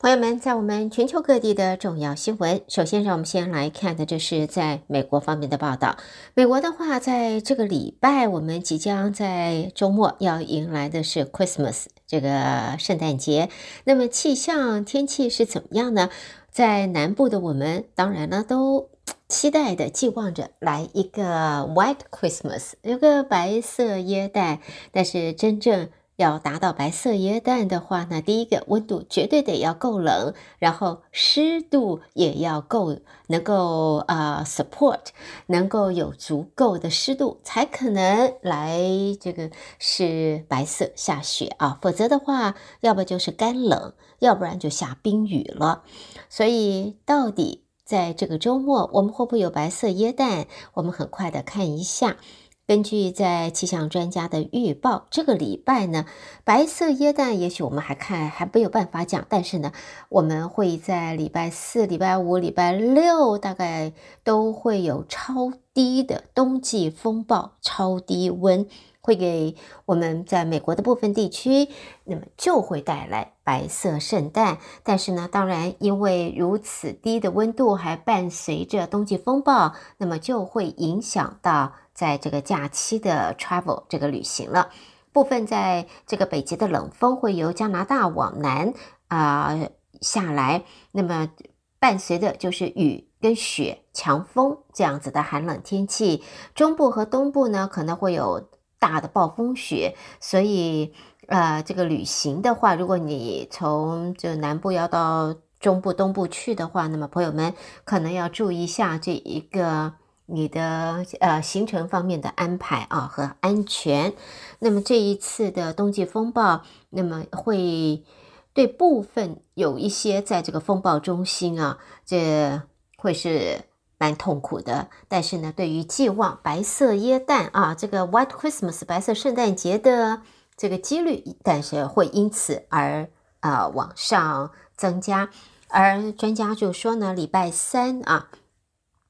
朋友们，在我们全球各地的重要新闻，首先让我们先来看的，就是在美国方面的报道。美国的话，在这个礼拜，我们即将在周末要迎来的是 Christmas 这个圣诞节。那么气象天气是怎么样呢？在南部的我们，当然呢都期待的寄望着来一个 White Christmas，有个白色耶诞，但是真正。要达到白色耶诞的话呢，第一个温度绝对得要够冷，然后湿度也要够，能够啊、呃、support，能够有足够的湿度，才可能来这个是白色下雪啊，否则的话，要不就是干冷，要不然就下冰雨了。所以到底在这个周末，我们会不会有白色耶诞？我们很快的看一下。根据在气象专家的预报，这个礼拜呢，白色耶诞也许我们还看还没有办法讲，但是呢，我们会在礼拜四、礼拜五、礼拜六大概都会有超低的冬季风暴、超低温，会给我们在美国的部分地区，那么就会带来白色圣诞。但是呢，当然因为如此低的温度还伴随着冬季风暴，那么就会影响到。在这个假期的 travel 这个旅行了，部分在这个北极的冷风会由加拿大往南啊、下来，那么伴随的就是雨跟雪、强风这样子的寒冷天气。中部和东部呢可能会有大的暴风雪，所以呃这个旅行的话，如果你从就南部要到中部、东部去的话，那么朋友们可能要注意一下这一个。你的呃行程方面的安排啊和安全，那么这一次的冬季风暴，那么会对部分有一些在这个风暴中心啊，这会是蛮痛苦的。但是呢，对于寄望白色耶诞啊，这个 White Christmas 白色圣诞节的这个几率，但是会因此而、呃、往上增加。而专家就说呢，礼拜三啊。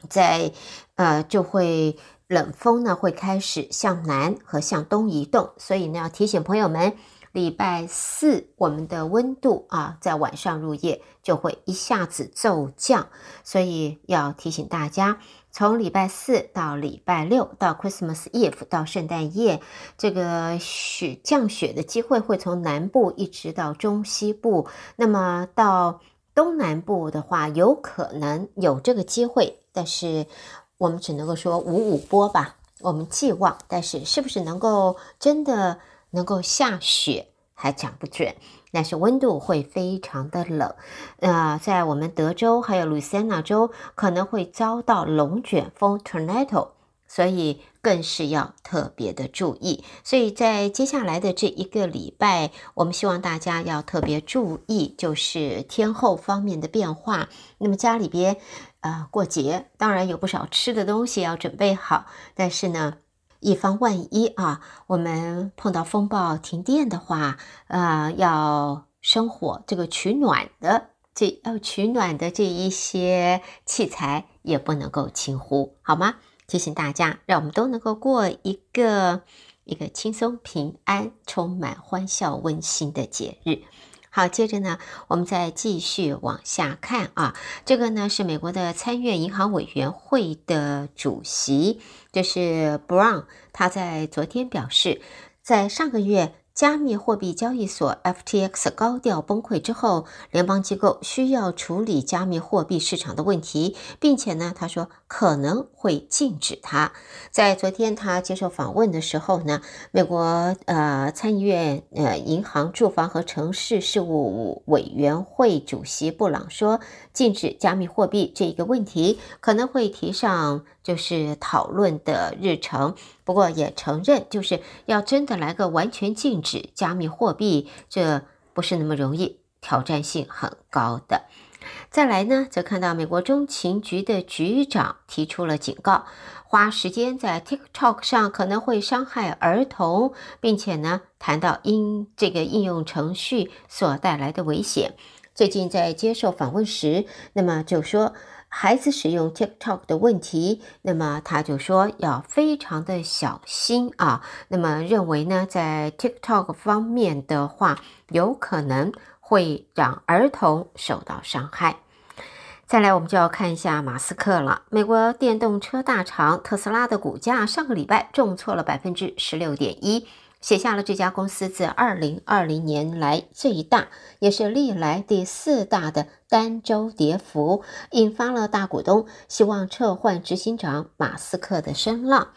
在呃，就会冷锋呢会开始向南和向东移动，所以呢要提醒朋友们，礼拜四我们的温度啊，在晚上入夜就会一下子骤降，所以要提醒大家，从礼拜四到礼拜六到 Christmas Eve 到圣诞夜，这个雪降雪的机会会从南部一直到中西部，那么到东南部的话，有可能有这个机会。但是我们只能够说五五波吧，我们寄望，但是是不是能够真的能够下雪还讲不准。但是温度会非常的冷，呃，在我们德州还有路易斯安那州可能会遭到龙卷风 （tornado）。所以更是要特别的注意，所以在接下来的这一个礼拜，我们希望大家要特别注意，就是天候方面的变化。那么家里边，呃，过节当然有不少吃的东西要准备好，但是呢，以防万一啊，我们碰到风暴停电的话，呃，要生火这个取暖的，这要取暖的这一些器材也不能够轻忽，好吗？提醒大家，让我们都能够过一个一个轻松、平安、充满欢笑、温馨的节日。好，接着呢，我们再继续往下看啊。这个呢是美国的参院银行委员会的主席，就是 Brown，他在昨天表示，在上个月。加密货币交易所 FTX 高调崩溃之后，联邦机构需要处理加密货币市场的问题，并且呢，他说可能会禁止它。在昨天他接受访问的时候呢，美国呃参议院呃银行、住房和城市事务委员会主席布朗说，禁止加密货币这一个问题可能会提上就是讨论的日程。不过也承认，就是要真的来个完全禁止加密货币，这不是那么容易，挑战性很高的。再来呢，则看到美国中情局的局长提出了警告，花时间在 TikTok 上可能会伤害儿童，并且呢，谈到因这个应用程序所带来的危险。最近在接受访问时，那么就说。孩子使用 TikTok 的问题，那么他就说要非常的小心啊。那么认为呢，在 TikTok 方面的话，有可能会让儿童受到伤害。再来，我们就要看一下马斯克了。美国电动车大厂特斯拉的股价上个礼拜重挫了百分之十六点一，写下了这家公司自二零二零年来最大，也是历来第四大的单周跌幅，引发了大股东希望撤换执行长马斯克的声浪。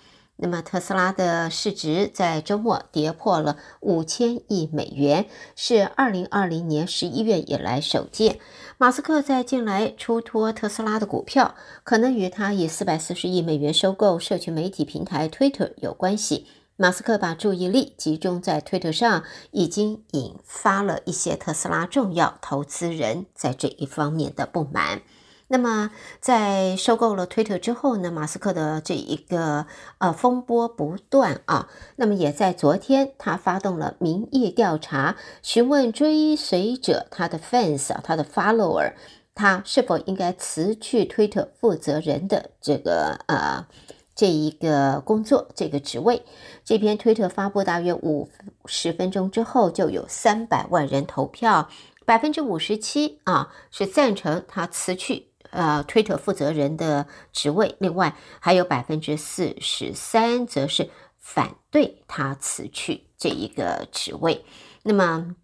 那么，特斯拉的市值在周末跌破了五千亿美元，是二零二零年十一月以来首见。马斯克在近来出脱特斯拉的股票，可能与他以四百四十亿美元收购社群媒体平台 Twitter 有关系。马斯克把注意力集中在推特上，已经引发了一些特斯拉重要投资人在这一方面的不满。那么，在收购了推特之后呢，马斯克的这一个呃风波不断啊。那么也在昨天，他发动了民意调查，询问追随者他的 fans 啊，他的 follower，他是否应该辞去推特负责人的这个呃这一个工作这个职位。这篇推特发布大约五十分钟之后，就有三百万人投票，百分之五十七啊是赞成他辞去。呃，推特负责人的职位，另外还有百分之四十三，则是反对他辞去这一个职位。那么，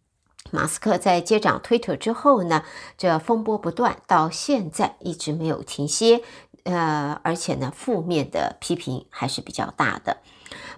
马斯克在接掌推特之后呢，这风波不断，到现在一直没有停歇。呃，而且呢，负面的批评还是比较大的。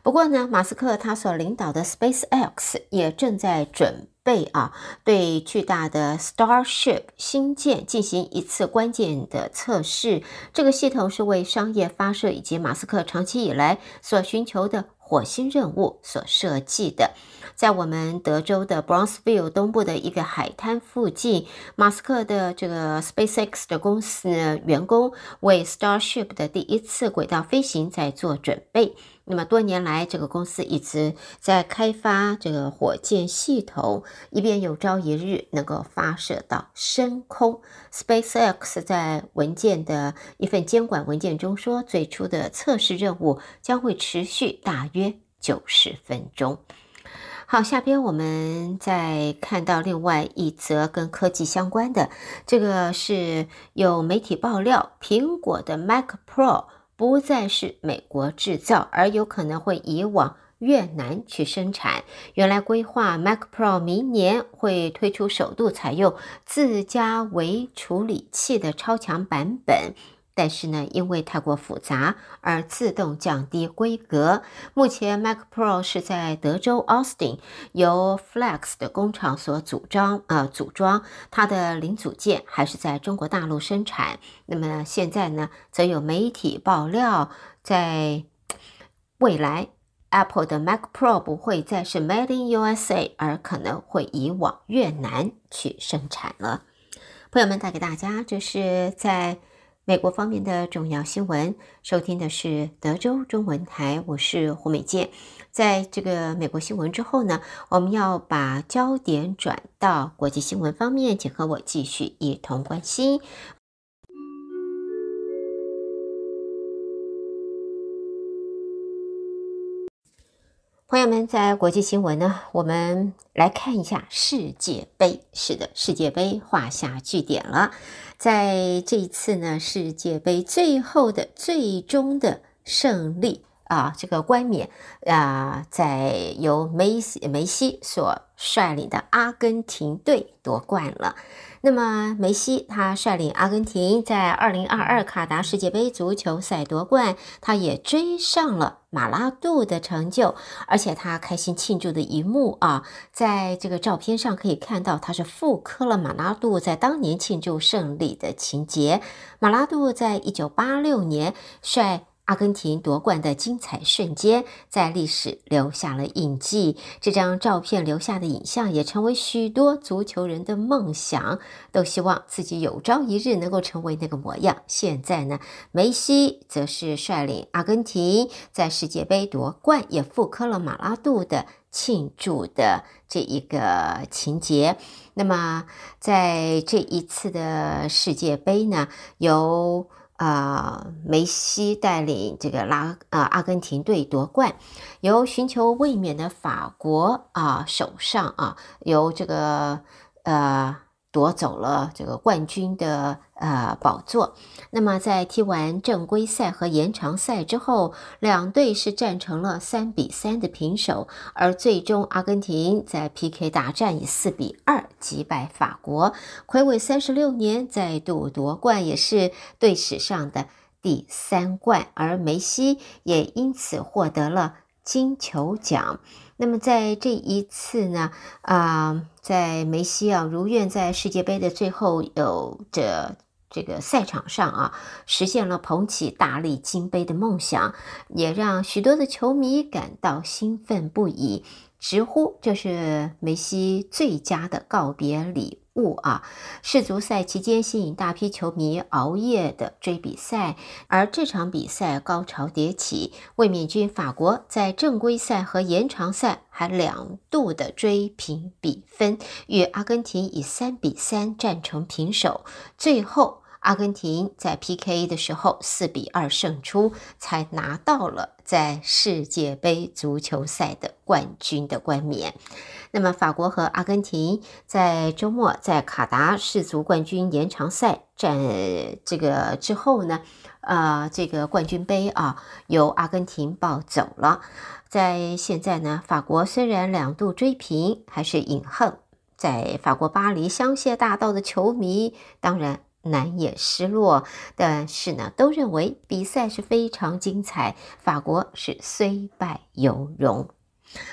不过呢，马斯克他所领导的 SpaceX 也正在准备啊，对巨大的 Starship 星舰进行一次关键的测试。这个系统是为商业发射以及马斯克长期以来所寻求的火星任务所设计的。在我们德州的 Brownsville 东部的一个海滩附近，马斯克的这个 SpaceX 的公司呢，员工为 Starship 的第一次轨道飞行在做准备。那么多年来，这个公司一直在开发这个火箭系统，以便有朝一日能够发射到深空。SpaceX 在文件的一份监管文件中说，最初的测试任务将会持续大约九十分钟。好，下边我们再看到另外一则跟科技相关的，这个是有媒体爆料，苹果的 Mac Pro。不再是美国制造，而有可能会移往越南去生产。原来规划 Mac Pro 明年会推出首度采用自家微处理器的超强版本。但是呢，因为太过复杂而自动降低规格。目前 Mac Pro 是在德州 Austin 由 Flex 的工厂所组装，呃，组装它的零组件还是在中国大陆生产。那么现在呢，则有媒体爆料，在未来 Apple 的 Mac Pro 不会再是 Made in USA，而可能会移往越南去生产了。朋友们，带给大家，这是在。美国方面的重要新闻，收听的是德州中文台，我是胡美健。在这个美国新闻之后呢，我们要把焦点转到国际新闻方面，请和我继续一同关心。朋友们，在国际新闻呢，我们来看一下世界杯。是的，世界杯画下句点了。在这一次呢，世界杯最后的最终的胜利啊，这个冠冕啊，在由梅西梅西所率领的阿根廷队夺冠了。那么梅西他率领阿根廷在二零二二卡达世界杯足球赛夺冠，他也追上了马拉杜的成就，而且他开心庆祝的一幕啊，在这个照片上可以看到，他是复刻了马拉杜在当年庆祝胜利的情节。马拉杜在一九八六年率。阿根廷夺冠的精彩瞬间，在历史留下了印记。这张照片留下的影像，也成为许多足球人的梦想，都希望自己有朝一日能够成为那个模样。现在呢，梅西则是率领阿根廷在世界杯夺冠，也复刻了马拉杜的庆祝的这一个情节。那么，在这一次的世界杯呢，由、呃，梅西带领这个拉、呃、阿根廷队夺冠，由寻求卫冕的法国啊、呃、手上啊，由这个呃。夺走了这个冠军的呃宝座。那么在踢完正规赛和延长赛之后，两队是战成了三比三的平手，而最终阿根廷在 PK 大战以四比二击败法国，暌违三十六年再度夺冠，也是队史上的第三冠，而梅西也因此获得了金球奖。那么在这一次呢，啊、在梅西啊如愿在世界杯的最后有着这个赛场上啊，实现了捧起大力金杯的梦想，也让许多的球迷感到兴奋不已，直呼这是梅西最佳的告别礼物。啊！世足赛期间吸引大批球迷熬夜的追比赛，而这场比赛高潮迭起，卫冕军法国在正规赛和延长赛还两度的追平比分，与阿根廷以三比三战成平手，最后。阿根廷在 PK 的时候四比二胜出，才拿到了在世界杯足球赛的冠军的冠冕。那么，法国和阿根廷在周末在卡达世足冠军延长赛战这个之后呢，呃，这个冠军杯啊由阿根廷抱走了。在现在呢，法国虽然两度追平，还是饮恨。在法国巴黎香榭大道的球迷当然。难掩失落，但是呢，都认为比赛是非常精彩，法国是虽败犹荣。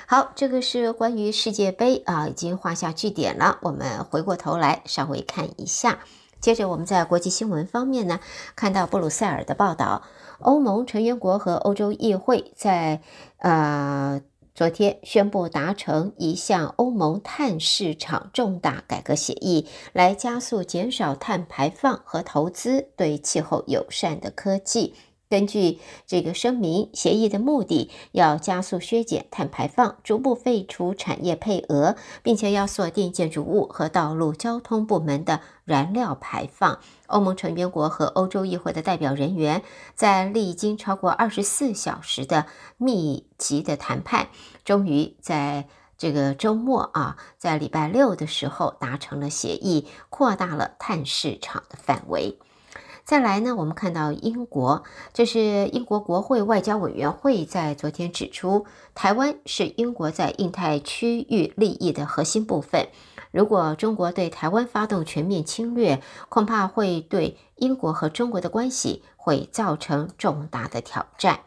好，这个是关于世界杯啊，已经画下句点了。我们回过头来稍微看一下，接着我们在国际新闻方面呢，看到布鲁塞尔的报道，欧盟成员国和欧洲议会在呃。昨天宣布达成一项欧盟碳市场重大改革协议，来加速减少碳排放和投资对气候友善的科技。根据这个声明，协议的目的要加速削减碳排放，逐步废除产业配额，并且要锁定建筑物和道路交通部门的燃料排放。欧盟成员国和欧洲议会的代表人员在历经超过二十四小时的密集的谈判，终于在这个周末啊，在礼拜六的时候达成了协议，扩大了碳市场的范围。再来呢，我们看到英国，这是英国国会外交委员会在昨天指出，台湾是英国在印太区域利益的核心部分。如果中国对台湾发动全面侵略，恐怕会对英国和中国的关系会造成重大的挑战。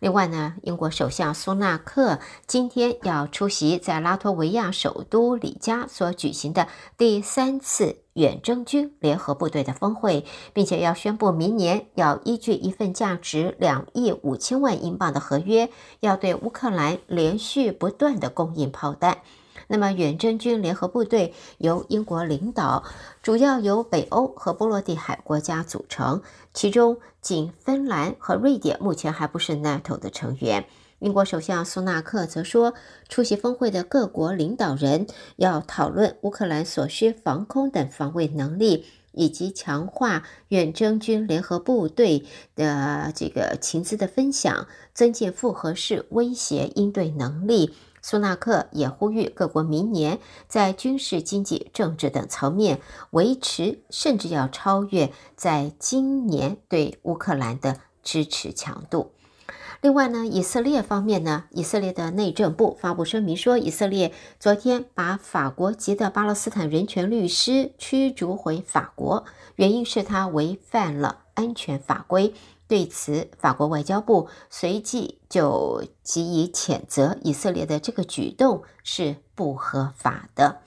另外呢，英国首相苏纳克今天要出席在拉脱维亚首都里加所举行的第三次远征军联合部队的峰会，并且要宣布明年要依据一份价值两亿五千万英镑的合约，要对乌克兰连续不断地供应炮弹。那么，远征军联合部队由英国领导，主要由北欧和波罗的海国家组成，其中仅芬兰和瑞典目前还不是 NATO 的成员。英国首相苏纳克则说，出席峰会的各国领导人要讨论乌克兰所需防空等防卫能力，以及强化远征军联合部队的这个情资的分享，增进复合式威胁应对能力。苏纳克也呼吁各国明年在军事、经济、政治等层面维持，甚至要超越在今年对乌克兰的支持强度。另外呢，以色列方面呢，以色列的内政部发布声明说，以色列昨天把法国籍的巴勒斯坦人权律师驱逐回法国，原因是他违反了安全法规。对此，法国外交部随即就给予谴责，以色列的这个举动是不合法的。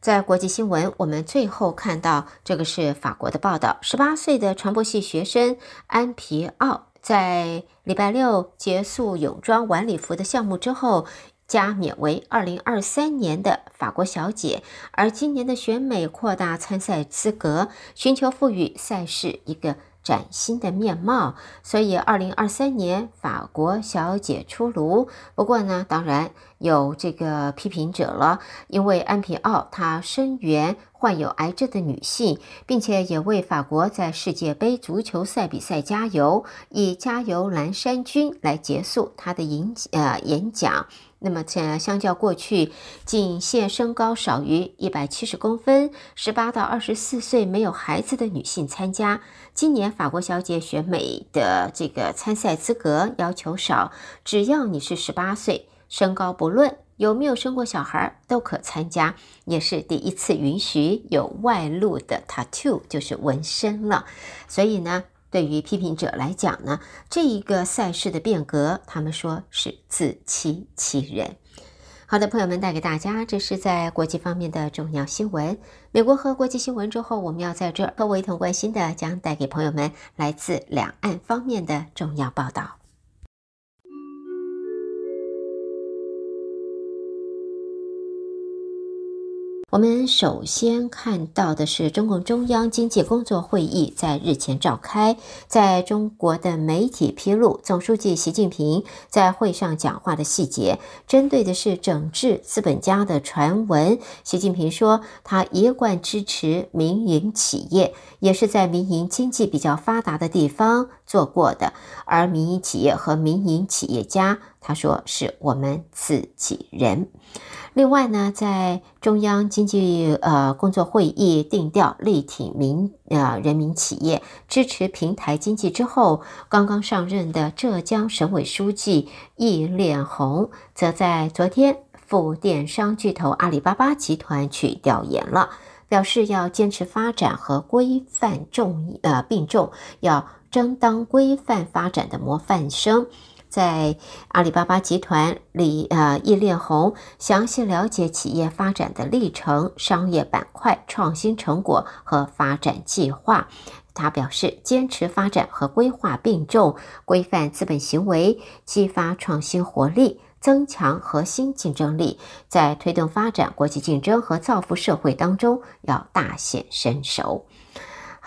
在国际新闻，我们最后看到这个是法国的报道：十八岁的传播系学生安皮奥在礼拜六结束泳装晚礼服的项目之后，加冕为二零二三年的法国小姐。而今年的选美扩大参赛资格，寻求赋予赛事一个。崭新的面貌，所以二零二三年法国小姐出炉。不过呢，当然有这个批评者了，因为安皮奥他声援患有癌症的女性，并且也为法国在世界杯足球赛比赛加油，以“加油蓝衫军”来结束他的演呃演讲。那么，这相较过去，仅限身高少于一百七十公分、十八到二十四岁没有孩子的女性参加。今年法国小姐选美的这个参赛资格要求少，只要你是十八岁，身高不论，有没有生过小孩都可参加，也是第一次允许有外露的 tattoo，就是纹身了。所以呢。对于批评者来讲呢，这一个赛事的变革，他们说是自欺欺人。好的，朋友们，带给大家这是在国际方面的重要新闻。美国和国际新闻之后，我们要在这儿和我一同关心的，将带给朋友们来自两岸方面的重要报道。我们首先看到的是中共中央经济工作会议在日前召开，在中国的媒体披露，总书记习近平在会上讲话的细节，针对的是整治资本家的传闻。习近平说，他一贯支持民营企业，也是在民营经济比较发达的地方做过的，而民营企业和民营企业家，他说是我们自己人。另外呢，在中央经济呃工作会议定调力挺民呃人民企业，支持平台经济之后，刚刚上任的浙江省委书记易炼红，则在昨天赴电商巨头阿里巴巴集团去调研了，表示要坚持发展和规范重呃并重，要争当规范发展的模范生。在阿里巴巴集团里，呃，易炼红详细了解企业发展的历程、商业板块、创新成果和发展计划。他表示，坚持发展和规划并重，规范资本行为，激发创新活力，增强核心竞争力，在推动发展、国际竞争和造福社会当中要大显身手。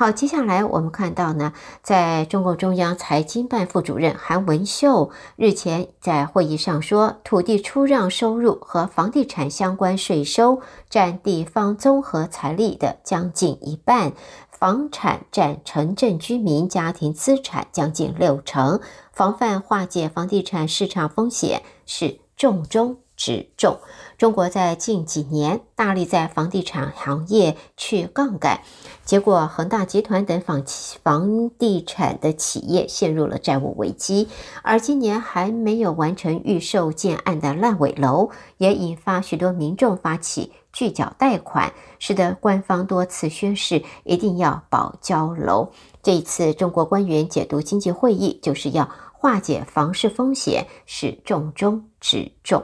好，接下来我们看到呢，在中共中央财经办副主任韩文秀日前在会议上说，土地出让收入和房地产相关税收占地方综合财力的将近一半，房产占城镇居民家庭资产将近六成，防范化解房地产市场风险是重中之重。中国在近几年大力在房地产行业去杠杆，结果恒大集团等房房地产的企业陷入了债务危机，而今年还没有完成预售建案的烂尾楼，也引发许多民众发起拒缴贷款，使得官方多次宣示一定要保交楼。这一次中国官员解读经济会议，就是要化解房市风险，是重中之重。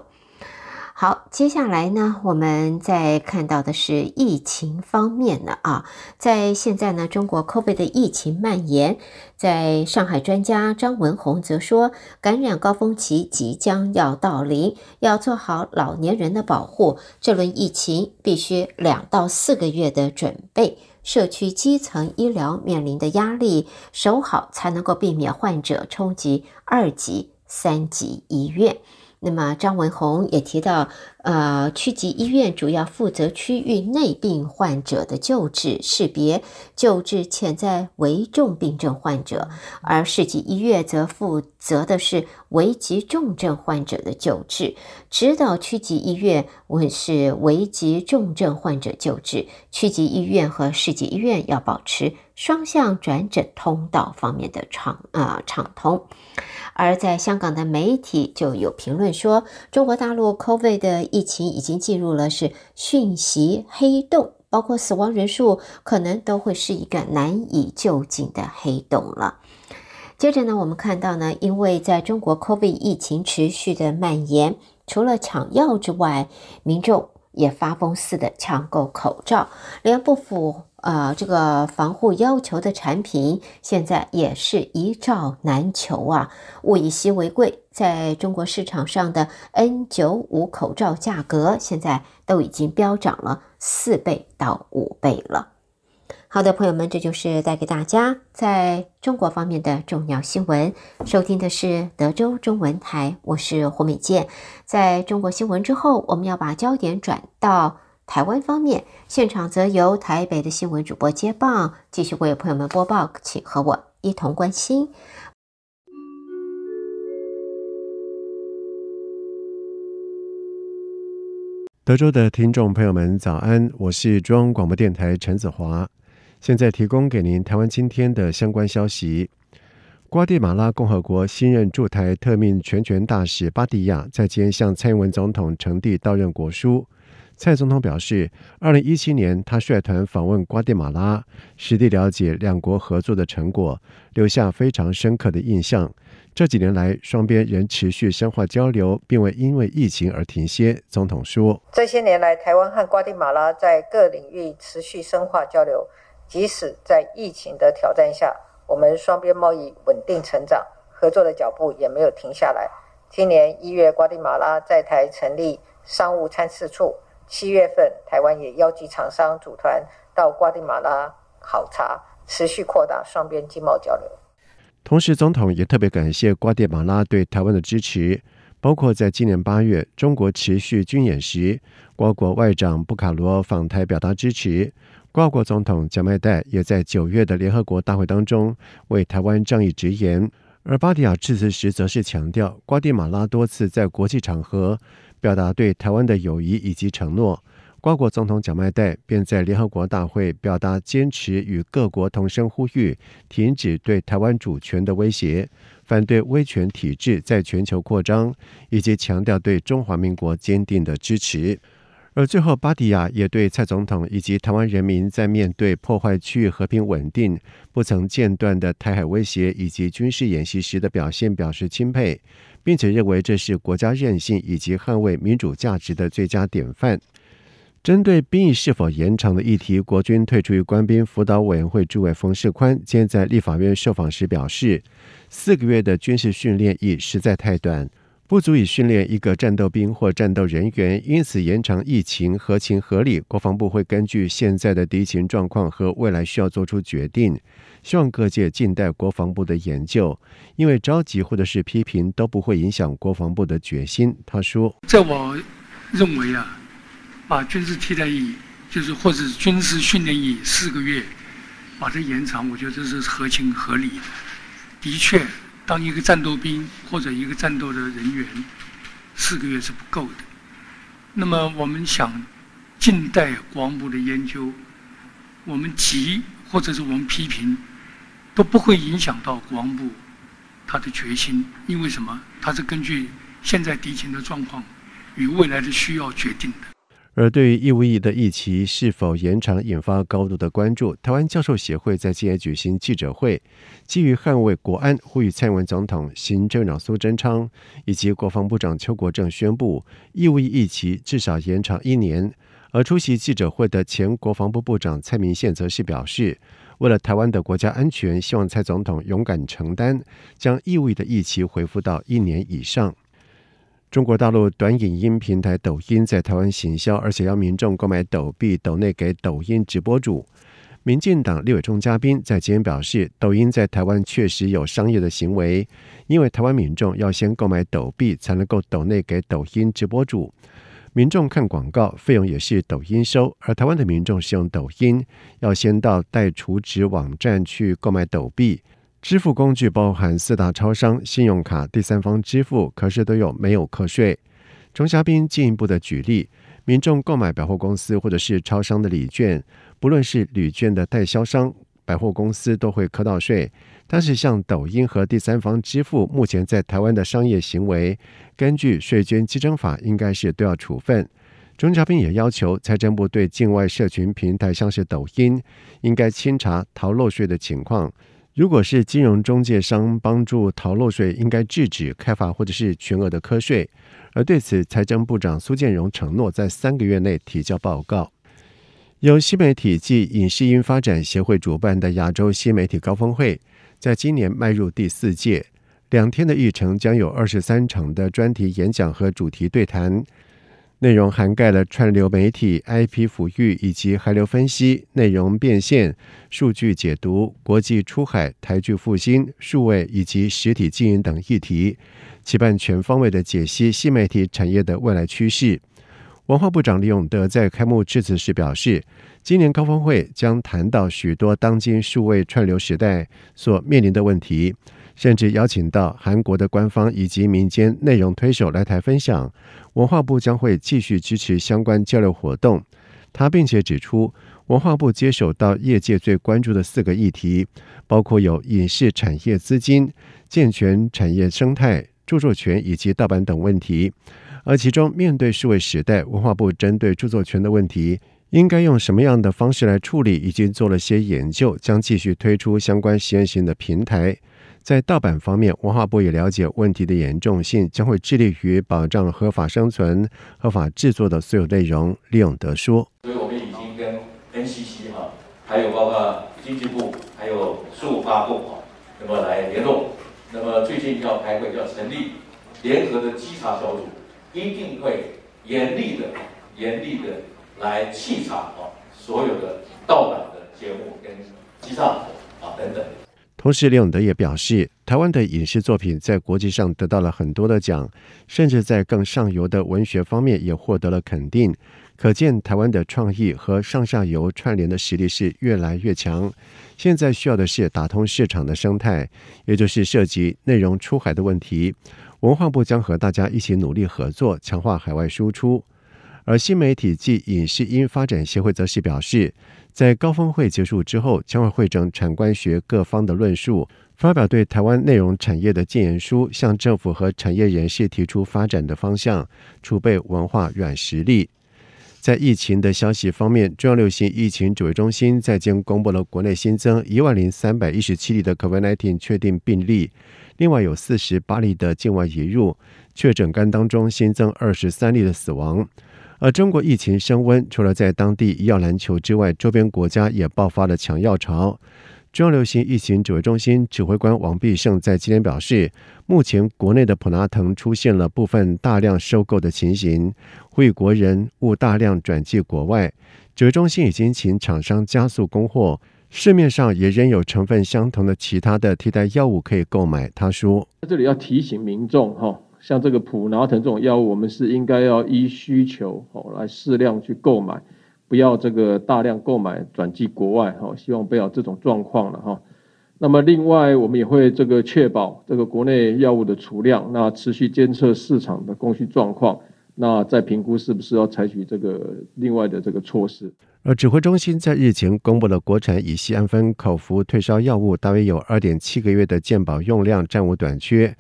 好，接下来呢，我们再看到的是疫情方面的啊，在现在呢，中国 COVID 的疫情蔓延，在上海专家张文宏则说，感染高峰期即将要到临，要做好老年人的保护。这轮疫情必须两到四个月的准备，社区基层医疗面临的压力，守好才能够避免患者冲击二级、三级医院。那么张文宏也提到，呃，区级医院主要负责区域内病患者的救治、识别、救治潜在危重病症患者，而市级医院则负责的是危急重症患者的救治，指导区级医院问是危急重症患者救治，区级医院和市级医院要保持双向转诊通道方面的畅啊畅通。而在香港的媒体就有评论说，中国大陆 COVID 的疫情已经进入了是讯息黑洞，包括死亡人数可能都会是一个难以就近的黑洞了。接着呢，我们看到呢，因为在中国 COVID 疫情持续的蔓延，除了抢药之外，民众也发疯似的抢购口罩，连不符。呃，这个防护要求的产品现在也是一罩难求啊！物以稀为贵，在中国市场上的 N95 口罩价格现在都已经飙涨了四倍到五倍了。好的，朋友们，这就是带给大家在中国方面的重要新闻。收听的是德州中文台，我是胡美健。在中国新闻之后，我们要把焦点转到台湾方面，现场则由台北的新闻主播接棒，继续为朋友们播报，请和我一同关心。德州的听众朋友们，早安！我是中央广播电台陈子华，现在提供给您台湾今天的相关消息。瓜地马拉共和国新任驻台特命全权大使巴迪亚在今天向蔡英文总统呈递到任国书。蔡总统表示，二零一七年他率团访问瓜地马拉，实地了解两国合作的成果，留下非常深刻的印象。这几年来，双边仍持续深化交流，并未因为疫情而停歇。总统说：“这些年来，台湾和瓜地马拉在各领域持续深化交流，即使在疫情的挑战下，我们双边贸易稳定成长，合作的脚步也没有停下来。今年一月，瓜地马拉在台成立商务参事处；七月份，台湾也邀集厂商组团到瓜地马拉考察，持续扩大双边经贸交流。”同时，总统也特别感谢瓜地马拉对台湾的支持，包括在今年八月中国持续军演时，瓜国外长布卡罗访台表达支持。瓜国总统贾迈代也在九月的联合国大会当中为台湾仗义直言。而巴迪亚致辞时则是强调，瓜地马拉多次在国际场合表达对台湾的友谊以及承诺。瓜国总统贾迈代便在联合国大会表达坚持与各国同声呼吁，停止对台湾主权的威胁，反对威权体制在全球扩张，以及强调对中华民国坚定的支持。而最后，巴迪亚也对蔡总统以及台湾人民在面对破坏区域和平稳定、不曾间断的台海威胁以及军事演习时的表现表示钦佩，并且认为这是国家韧性以及捍卫民主价值的最佳典范。针对兵役是否延长的议题，国军退出役官兵辅导委员会主委冯世宽今天在立法院受访时表示，四个月的军事训练已实在太短，不足以训练一个战斗兵或战斗人员，因此延长疫情合情合理。国防部会根据现在的敌情状况和未来需要做出决定，希望各界静待国防部的研究，因为着急或者是批评都不会影响国防部的决心。他说：“在我认为啊。”把军事替代役，就是或者是军事训练役四个月，把它延长，我觉得这是合情合理的。的确，当一个战斗兵或者一个战斗的人员，四个月是不够的。那么我们想近代国防部的研究，我们急或者是我们批评，都不会影响到国防部他的决心。因为什么？他是根据现在敌情的状况与未来的需要决定的。而对于义务役的役期是否延长，引发高度的关注。台湾教授协会在今天举行记者会，基于捍卫国安，呼吁蔡英文总统、行政长苏贞昌以及国防部长邱国正宣布义务役役期至少延长一年。而出席记者会的前国防部部长蔡明宪则是表示，为了台湾的国家安全，希望蔡总统勇敢承担，将义务役的役期恢复到一年以上。中国大陆短影音平台抖音在台湾行销，而且要民众购买抖币抖内给抖音直播主。民进党立委钟嘉宾在今天表示，抖音在台湾确实有商业的行为，因为台湾民众要先购买抖币才能够抖内给抖音直播主。民众看广告费用也是抖音收，而台湾的民众使用抖音要先到待储值网站去购买抖币。支付工具包含四大超商、信用卡、第三方支付，可是都有没有课税。钟嘉宾进一步的举例，民众购买百货公司或者是超商的礼券，不论是礼券的代销商、百货公司都会课到税。但是像抖音和第三方支付，目前在台湾的商业行为，根据税捐稽征法，应该是都要处分。钟嘉宾也要求财政部对境外社群平台，像是抖音，应该清查逃漏税的情况。如果是金融中介商帮助逃漏税，应该制止开罚或者是全额的课税。而对此，财政部长苏建荣承诺在三个月内提交报告。由新媒体暨影视音发展协会主办的亚洲新媒体高峰会，在今年迈入第四届，两天的议程将有二十三场的专题演讲和主题对谈。内容涵盖了串流媒体、IP 抚育以及海流分析、内容变现、数据解读、国际出海、台剧复兴、数位以及实体经营等议题，期盼全方位的解析新媒体产业的未来趋势。文化部长李永德在开幕致辞时表示，今年高峰会将谈到许多当今数位串流时代所面临的问题。甚至邀请到韩国的官方以及民间内容推手来台分享。文化部将会继续支持相关交流活动。他并且指出，文化部接手到业界最关注的四个议题，包括有影视产业资金、健全产业生态、著作权以及盗版等问题。而其中，面对数位时代，文化部针对著作权的问题，应该用什么样的方式来处理，已经做了些研究，将继续推出相关实验性的平台。在盗版方面，文化部也了解问题的严重性，将会致力于保障合法生存、合法制作的所有内容。李永得说：“所以我们已经跟 NCC 哈，还有包括经济部，还有数发部哈，那么来联络。那么最近要开会，要成立联合的稽查小组，一定会严厉的、严厉的来稽查啊所有的盗版的节目跟稽查啊等等。”同时，李永德也表示，台湾的影视作品在国际上得到了很多的奖，甚至在更上游的文学方面也获得了肯定。可见，台湾的创意和上下游串联的实力是越来越强。现在需要的是打通市场的生态，也就是涉及内容出海的问题。文化部将和大家一起努力合作，强化海外输出。而新媒体暨影视音发展协会则是表示，在高峰会结束之后，将会会整产官学各方的论述，发表对台湾内容产业的建言书，向政府和产业人士提出发展的方向，储备文化软实力。在疫情的消息方面，中央流行疫情指挥中心在今公布了国内新增一万零三百一十七例的 COVID-19 确定病例，另外有四十八例的境外移入确诊肝当中新增二十三例的死亡。而中国疫情升温，除了在当地医药篮球之外，周边国家也爆发了抢药潮。中央流行疫情指挥中心指挥官王必胜在今天表示，目前国内的普拉腾出现了部分大量收购的情形，呼吁国人勿大量转寄国外。指挥中心已经请厂商加速供货，市面上也仍有成分相同的其他的替代药物可以购买。他说：“在这里要提醒民众哈。”像这个普拿藤这种药物，我们是应该要依需求哦来适量去购买，不要这个大量购买转寄国外哈，希望不要这种状况了哈。那么另外，我们也会这个确保这个国内药物的储量，那持续监测市场的供需状况，那再评估是不是要采取这个另外的这个措施。而指挥中心在日前公布了国产乙醯胺酚口服退烧药物，大约有二点七个月的健保用量，暂无短缺。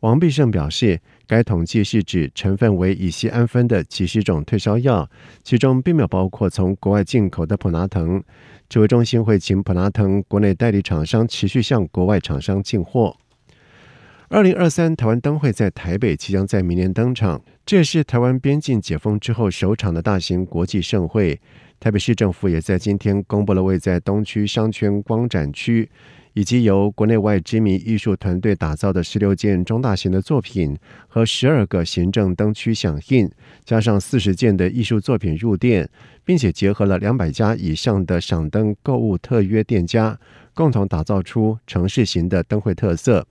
王必胜表示，该统计是指成分为乙醯胺酚的几十种退烧药，其中并没有包括从国外进口的普拿疼。指挥中心会请普拿疼国内代理厂商持续向国外厂商进货。二零二三台湾灯会在台北即将在明年登场，这也是台湾边境解封之后首场的大型国际盛会。台北市政府也在今天公布了位在东区商圈光展区。以及由国内外知名艺术团队打造的十六件中大型的作品和十二个行政灯区响应，加上四十件的艺术作品入店，并且结合了两百家以上的赏灯购物特约店家，共同打造出城市型的灯会特色。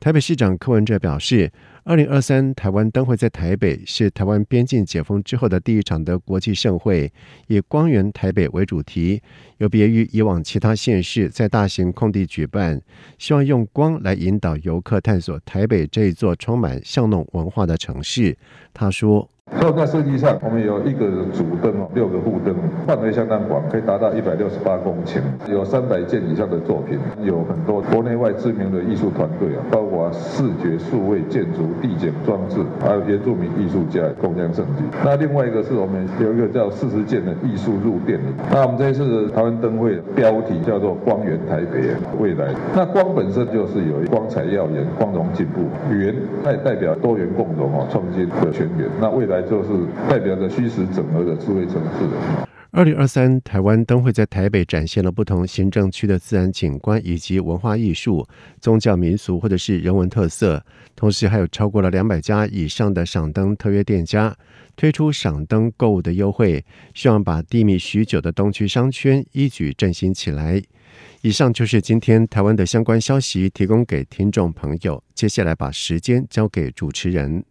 台北市长柯文哲表示，二零二三台湾灯会在台北是台湾边境解封之后的第一场的国际盛会，以“光源台北”为主题，有别于以往其他县市在大型空地举办，希望用光来引导游客探索台北这一座充满巷弄文化的城市。他说。所以在设计上，我们有一个主灯哦，六个副灯，范围相当广，可以达到一百六十八公顷，有三百件以上的作品，有很多国内外知名的艺术团队啊，包括视觉、数位、建筑、地景装置，还有原住民艺术家共襄盛举。那另外一个是我们有一个叫四十件的艺术入店。那我们这一次的台湾灯会标题叫做“光源台北未来”。那光本身就是有光彩耀眼、光荣进步，源它也代表多元共融啊，创新的全源。那未来就是代表着虚实整合的智慧城市。二零二三台湾灯会在台北展现了不同行政区的自然景观以及文化艺术、宗教民俗或者是人文特色，同时还有超过了两百家以上的赏灯特约店家推出赏灯购物的优惠，希望把低迷许久的东区商圈一举振兴起来。以上就是今天台湾的相关消息，提供给听众朋友。接下来把时间交给主持人。